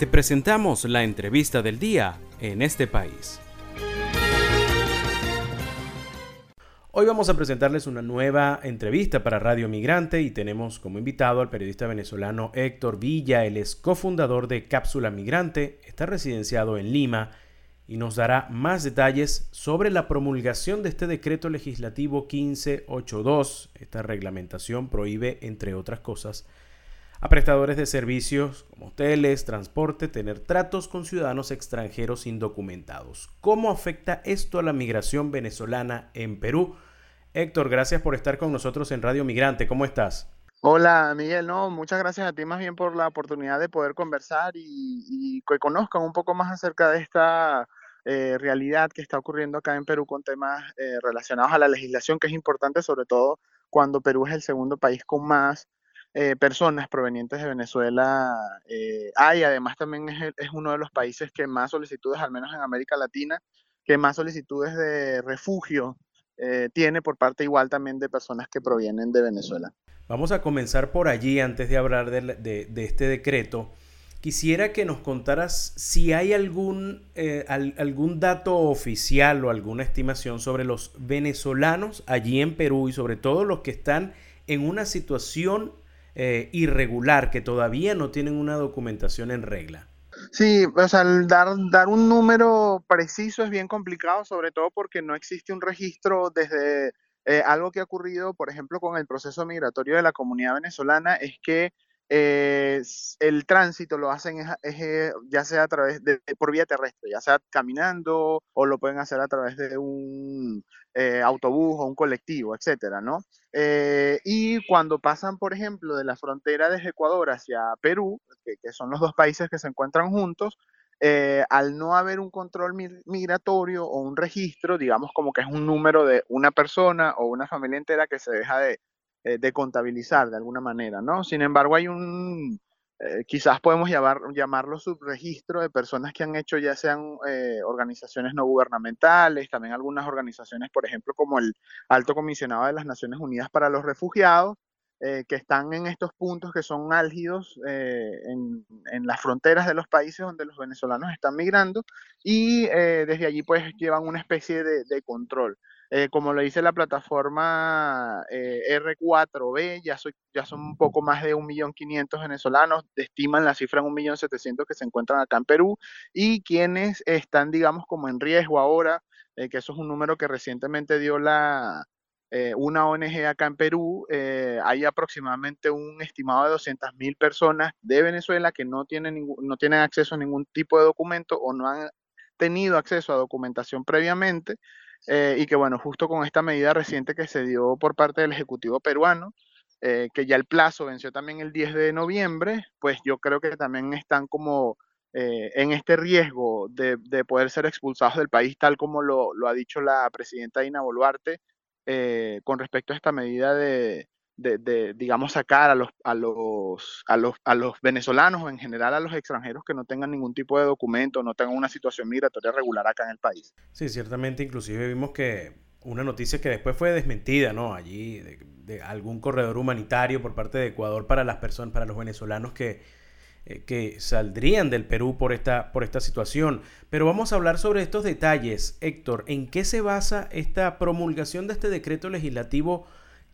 Te presentamos la entrevista del día en este país. Hoy vamos a presentarles una nueva entrevista para Radio Migrante y tenemos como invitado al periodista venezolano Héctor Villa, el es cofundador de Cápsula Migrante, está residenciado en Lima y nos dará más detalles sobre la promulgación de este decreto legislativo 1582. Esta reglamentación prohíbe, entre otras cosas, a prestadores de servicios como hoteles, transporte, tener tratos con ciudadanos extranjeros indocumentados. ¿Cómo afecta esto a la migración venezolana en Perú? Héctor, gracias por estar con nosotros en Radio Migrante. ¿Cómo estás? Hola Miguel, no, muchas gracias a ti más bien por la oportunidad de poder conversar y, que conozcan un poco más acerca de esta eh, realidad que está ocurriendo acá en Perú con temas eh, relacionados a la legislación, que es importante sobre todo cuando Perú es el segundo país con más eh, personas provenientes de Venezuela eh, hay. Además, también es, es, uno de los países que más solicitudes, al menos en América Latina, que más solicitudes de refugio eh, tiene por parte igual también de personas que provienen de Venezuela. Vamos a comenzar por allí antes de hablar de, este decreto. Quisiera que nos contaras si hay algún, al, algún dato oficial o alguna estimación sobre los venezolanos allí en Perú y sobre todo los que están en una situación eh, irregular, que todavía no tienen una documentación en regla. Sí, o sea, dar, dar un número preciso es bien complicado, sobre todo porque no existe un registro desde eh, algo que ha ocurrido, por ejemplo, con el proceso migratorio de la comunidad venezolana, es que eh, el tránsito lo hacen eh, ya sea a través de, por vía terrestre, ya sea caminando o lo pueden hacer a través de un eh, autobús o un colectivo, etcétera, ¿no? y cuando pasan, por ejemplo, de la frontera de Ecuador hacia Perú, que, son los dos países que se encuentran juntos, al no haber un control migratorio o un registro, digamos como que es un número de una persona o una familia entera que se deja de, eh, de contabilizar de alguna manera, ¿no? Sin embargo, hay un, eh, quizás podemos llamar, llamarlo subregistro de personas que han hecho ya sean eh, organizaciones no gubernamentales, también algunas organizaciones, por ejemplo, como el Alto Comisionado de las Naciones Unidas para los Refugiados, que están en estos puntos que son álgidos en, en, las fronteras de los países donde los venezolanos están migrando y desde allí pues llevan una especie de, de control. Eh, como lo dice la plataforma eh, R4B, ya, ya son un poco más de 1.500.000 venezolanos, estiman la cifra en 1.700.000 que se encuentran acá en Perú, y quienes están, digamos, como en riesgo ahora, eh, que eso es un número que recientemente dio la, una ONG acá en Perú, hay aproximadamente un estimado de 200.000 personas de Venezuela que no tienen, no tienen acceso a ningún tipo de documento o no han tenido acceso a documentación previamente eh, y que bueno, justo con esta medida reciente que se dio por parte del Ejecutivo peruano, eh, que ya el plazo venció también el 10 de noviembre, pues yo creo que también están como eh, en este riesgo de, de, poder ser expulsados del país, tal como lo, lo ha dicho la presidenta Ina Boluarte, con respecto a esta medida de, de, digamos, sacar a los, a, los, a, los, a los venezolanos o en general a los extranjeros que no tengan ningún tipo de documento, no tengan una situación migratoria regular acá en el país. Sí, ciertamente, inclusive vimos que una noticia que después fue desmentida, ¿no? Allí de, algún corredor humanitario por parte de Ecuador para las personas, para los venezolanos que, eh, que saldrían del Perú por esta, por esta situación. Pero vamos a hablar sobre estos detalles. Héctor, ¿en qué se basa esta promulgación de este decreto legislativo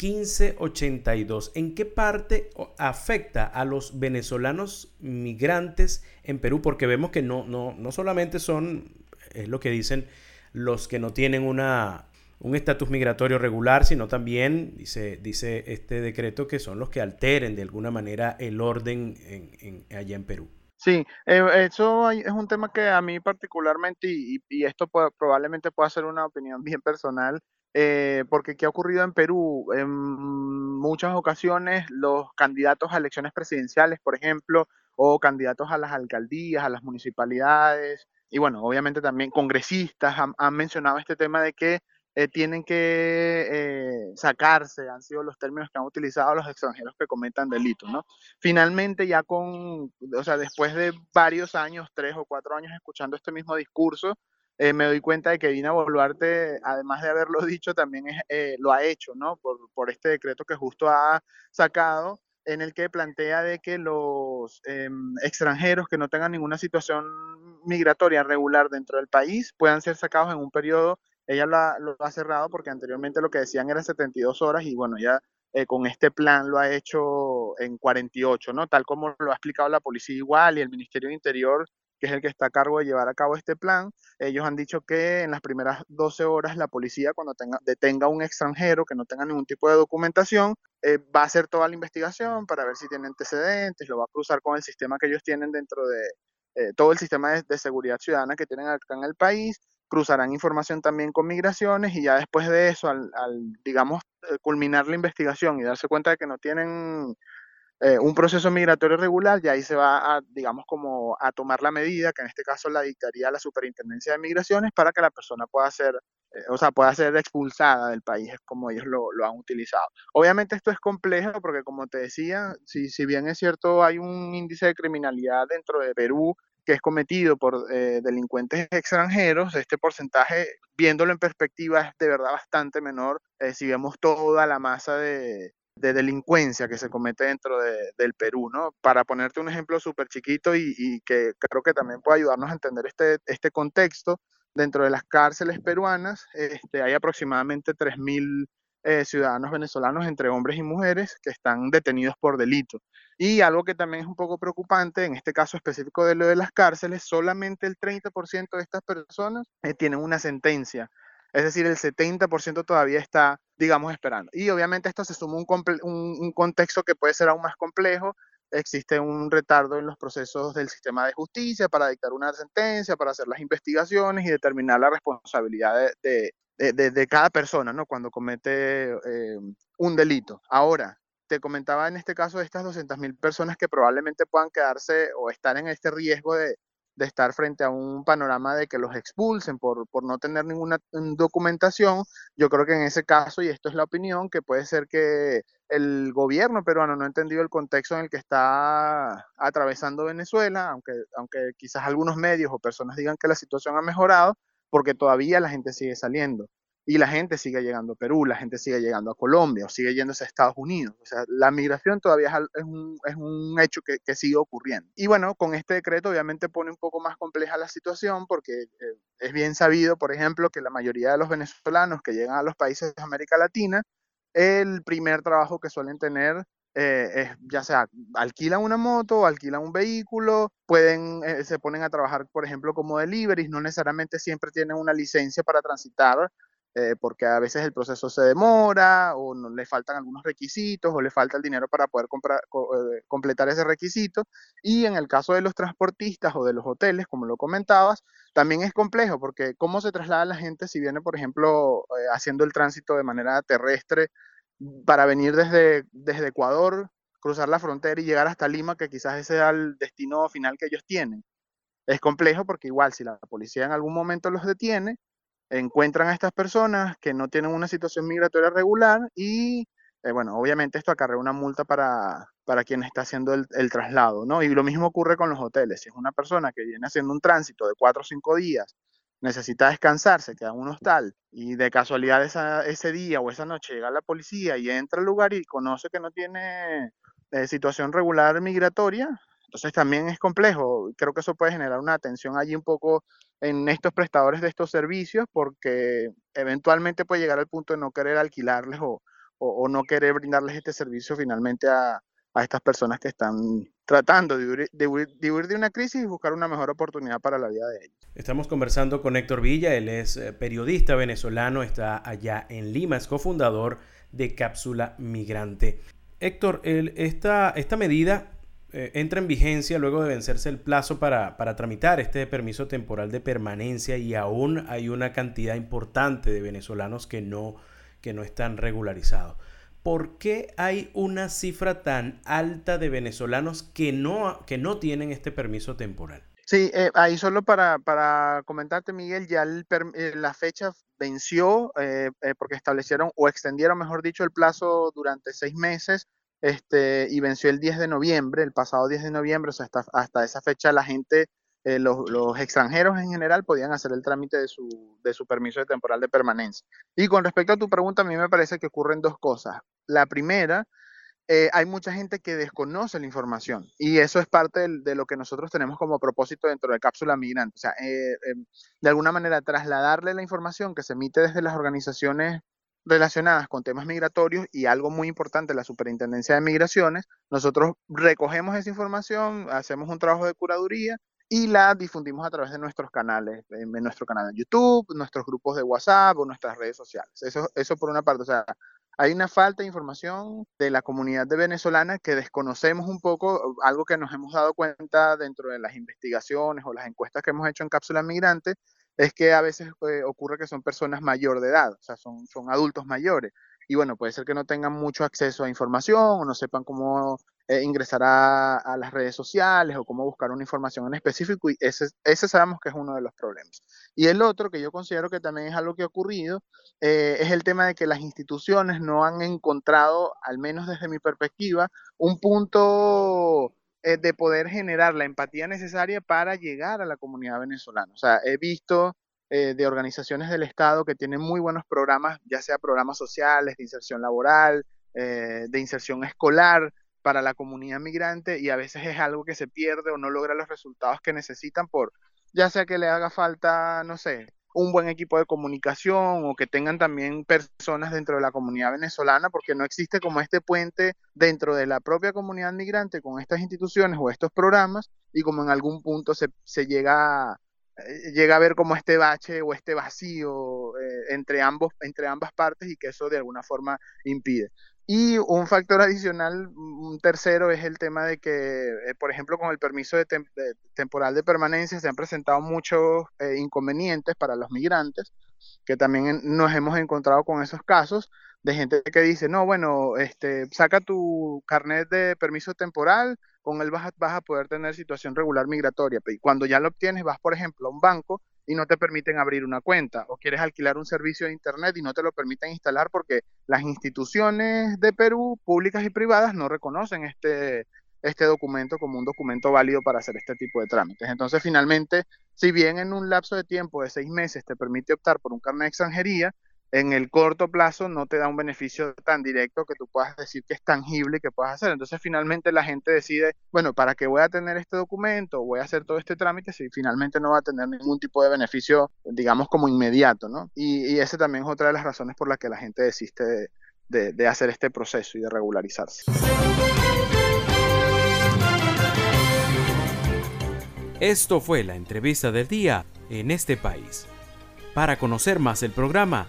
1582. ¿En qué parte afecta a los venezolanos migrantes en Perú? Porque vemos que no, no, no solamente son, es lo que dicen, los que no tienen una, un estatus migratorio regular, sino también, dice, dice este decreto, que son los que alteren de alguna manera el orden en, allá en Perú. Sí, eh, eso es un tema que a mí particularmente, y, y esto probablemente pueda ser una opinión bien personal, eh, porque ¿qué ha ocurrido en Perú? En muchas ocasiones los candidatos a elecciones presidenciales, por ejemplo, o candidatos a las alcaldías, a las municipalidades, y bueno, obviamente también congresistas han, mencionado este tema de que eh, tienen que eh, sacarse, han sido los términos que han utilizado los extranjeros que cometan delitos, ¿no? Finalmente, ya con, o sea, después de varios años, tres o cuatro años escuchando este mismo discurso, eh, me doy cuenta de que Dina Boluarte, además de haberlo dicho, también eh, lo ha hecho, ¿no? Por, por, este decreto que justo ha sacado, en el que plantea de que los em, extranjeros que no tengan ninguna situación migratoria regular dentro del país puedan ser sacados en un periodo, ella lo ha, cerrado porque anteriormente lo que decían era 72 horas y bueno, ya eh, con este plan lo ha hecho en 48, ¿no? Tal como lo ha explicado la policía igual y el Ministerio de Interior que es el que está a cargo de llevar a cabo este plan, ellos han dicho que en las primeras 12 horas la policía, cuando tenga, detenga a un extranjero que no tenga ningún tipo de documentación, eh, va a hacer toda la investigación para ver si tiene antecedentes, lo va a cruzar con el sistema que ellos tienen dentro de eh, todo el sistema de, seguridad ciudadana que tienen acá en el país, cruzarán información también con migraciones y ya después de eso, al, al digamos, eh, culminar la investigación y darse cuenta de que no tienen eh, un proceso migratorio regular, y ahí se va a, digamos, como a tomar la medida, que en este caso la dictaría la Superintendencia de Migraciones, para que la persona pueda ser, eh, o sea, pueda ser expulsada del país, como ellos lo, lo, han utilizado. Obviamente esto es complejo porque, como te decía, si, si bien es cierto, hay un índice de criminalidad dentro de Perú que es cometido por eh, delincuentes extranjeros, este porcentaje, viéndolo en perspectiva, es de verdad bastante menor si vemos toda la masa de, de delincuencia que se comete dentro de, del Perú, ¿no? Para ponerte un ejemplo súper chiquito y, que creo que también puede ayudarnos a entender este, este contexto, dentro de las cárceles peruanas este, hay aproximadamente 3.000 eh, ciudadanos venezolanos entre hombres y mujeres que están detenidos por delito. Y algo que también es un poco preocupante, en este caso específico de lo de las cárceles, solamente el 30% de estas personas eh, tienen una sentencia es decir, el 70% todavía está, digamos, esperando. Y obviamente esto se suma un, un, contexto que puede ser aún más complejo. Existe un retardo en los procesos del sistema de justicia para dictar una sentencia, para hacer las investigaciones y determinar la responsabilidad de, de, de, cada persona, ¿no? Cuando comete eh, un delito. Ahora, te comentaba en este caso de estas 200.000 personas que probablemente puedan quedarse o estar en este riesgo de, de estar frente a un panorama de que los expulsen por, por no tener ninguna documentación, yo creo que en ese caso, y esto es la opinión, que puede ser que el gobierno peruano no ha entendido el contexto en el que está atravesando Venezuela, aunque, aunque quizás algunos medios o personas digan que la situación ha mejorado, porque todavía la gente sigue saliendo y la gente sigue llegando a Perú, la gente sigue llegando a Colombia o sigue yéndose a Estados Unidos. O sea, la migración todavía es, un, es un, hecho que, que, sigue ocurriendo. Y bueno, con este decreto obviamente pone un poco más compleja la situación porque eh, es bien sabido, por ejemplo, que la mayoría de los venezolanos que llegan a los países de América Latina, el primer trabajo que suelen tener eh, es, ya sea alquilan una moto, alquilan un vehículo, pueden, eh, se ponen a trabajar, por ejemplo, como deliveries, no necesariamente siempre tienen una licencia para transitar eh, porque a veces el proceso se demora o no, le faltan algunos requisitos o le falta el dinero para poder comprar, eh, completar ese requisito. Y en el caso de los transportistas o de los hoteles, como lo comentabas, también es complejo porque cómo se traslada la gente si viene, por ejemplo, eh, haciendo el tránsito de manera terrestre para venir desde, desde Ecuador, cruzar la frontera y llegar hasta Lima, que quizás ese sea el destino final que ellos tienen. Es complejo porque igual si la policía en algún momento los detiene, encuentran a estas personas que no tienen una situación migratoria regular y, eh, bueno, obviamente esto acarrea una multa para, para quien está haciendo el, traslado, ¿no? Y lo mismo ocurre con los hoteles. Si es una persona que viene haciendo un tránsito de cuatro o cinco días, necesita descansar, se queda en un hostal y de casualidad ese día o esa noche llega la policía y entra al lugar y conoce que no tiene eh, situación regular migratoria, entonces también es complejo. Creo que eso puede generar una atención allí un poco en estos prestadores de estos servicios porque eventualmente puede llegar al punto de no querer alquilarles o, no querer brindarles este servicio finalmente a, estas personas que están tratando de huir, de, una crisis y buscar una mejor oportunidad para la vida de ellos. Estamos conversando con Héctor Villa, él es eh, periodista venezolano, está allá en Lima, es cofundador de Cápsula Migrante. Héctor, esta medida eh, entra en vigencia luego de vencerse el plazo para, para, tramitar este permiso temporal de permanencia y aún hay una cantidad importante de venezolanos que no, que no están regularizados. ¿Por qué hay una cifra tan alta de venezolanos que no, que no tienen este permiso temporal? Sí, eh, ahí solo para, para, comentarte, Miguel, ya el, eh, la fecha venció porque establecieron o extendieron, mejor dicho, el plazo durante seis meses este, y venció el 10 de noviembre, el pasado 10 de noviembre, o sea, hasta, hasta esa fecha la gente, eh, los, extranjeros en general podían hacer el trámite de su, de su permiso de temporal de permanencia. Y con respecto a tu pregunta, a mí me parece que ocurren dos cosas. La primera eh, hay mucha gente que desconoce la información y eso es parte de, lo que nosotros tenemos como propósito dentro de Cápsula Migrante. O sea, eh, em, de alguna manera trasladarle la información que se emite desde las organizaciones relacionadas con temas migratorios y algo muy importante, la Superintendencia de Migraciones, nosotros recogemos esa información, hacemos un trabajo de curaduría y la difundimos a través de nuestros canales, en, nuestro canal de YouTube, nuestros grupos de WhatsApp o nuestras redes sociales. Eso, eso por una parte, o sea, hay una falta de información de la comunidad de venezolana que desconocemos un poco, algo que nos hemos dado cuenta dentro de las investigaciones o las encuestas que hemos hecho en Cápsula Migrante, es que a veces eh, ocurre que son personas mayor de edad, o sea, son, son adultos mayores. Y bueno, puede ser que no tengan mucho acceso a información o no sepan cómo eh, ingresar a, las redes sociales o cómo buscar una información en específico y ese, ese sabemos que es uno de los problemas. Y el otro, que yo considero que también es algo que ha ocurrido, eh, es el tema de que las instituciones no han encontrado, al menos desde mi perspectiva, un punto eh, de poder generar la empatía necesaria para llegar a la comunidad venezolana. O sea, he visto eh, de organizaciones del Estado que tienen muy buenos programas, ya sea programas sociales, de inserción laboral, eh, de inserción escolar para la comunidad migrante y a veces es algo que se pierde o no logra los resultados que necesitan por, ya sea que le haga falta, no sé, un buen equipo de comunicación o que tengan también personas dentro de la comunidad venezolana, porque no existe como este puente dentro de la propia comunidad migrante con estas instituciones o estos programas y como en algún punto se, se llega, eh, llega a ver como este bache o este vacío eh, entre, ambos, entre ambas partes y que eso de alguna forma impide. Y un factor adicional, un tercero, es el tema de que, eh, por ejemplo, con el permiso de, temporal de permanencia se han presentado muchos eh, inconvenientes para los migrantes, que también nos hemos encontrado con esos casos de gente que dice, no, bueno, este, saca tu carnet de permiso temporal, con él vas a, vas a poder tener situación regular migratoria. Y cuando ya lo obtienes, vas, por ejemplo, a un banco y no te permiten abrir una cuenta o quieres alquilar un servicio de internet y no te lo permiten instalar porque las instituciones de Perú, públicas y privadas, no reconocen este, este documento como un documento válido para hacer este tipo de trámites. Entonces, finalmente, si bien en un lapso de tiempo de seis meses te permite optar por un carnet de extranjería, en el corto plazo no te da un beneficio tan directo que tú puedas decir que es tangible y que puedas hacer. Entonces finalmente la gente decide, bueno, ¿para qué voy a tener este documento? Voy a hacer todo este trámite si finalmente no va a tener ningún tipo de beneficio, digamos, como inmediato, ¿no? Y, y esa también es otra de las razones por las que la gente desiste de, de hacer este proceso y de regularizarse. Esto fue la entrevista del día en este país. Para conocer más el programa,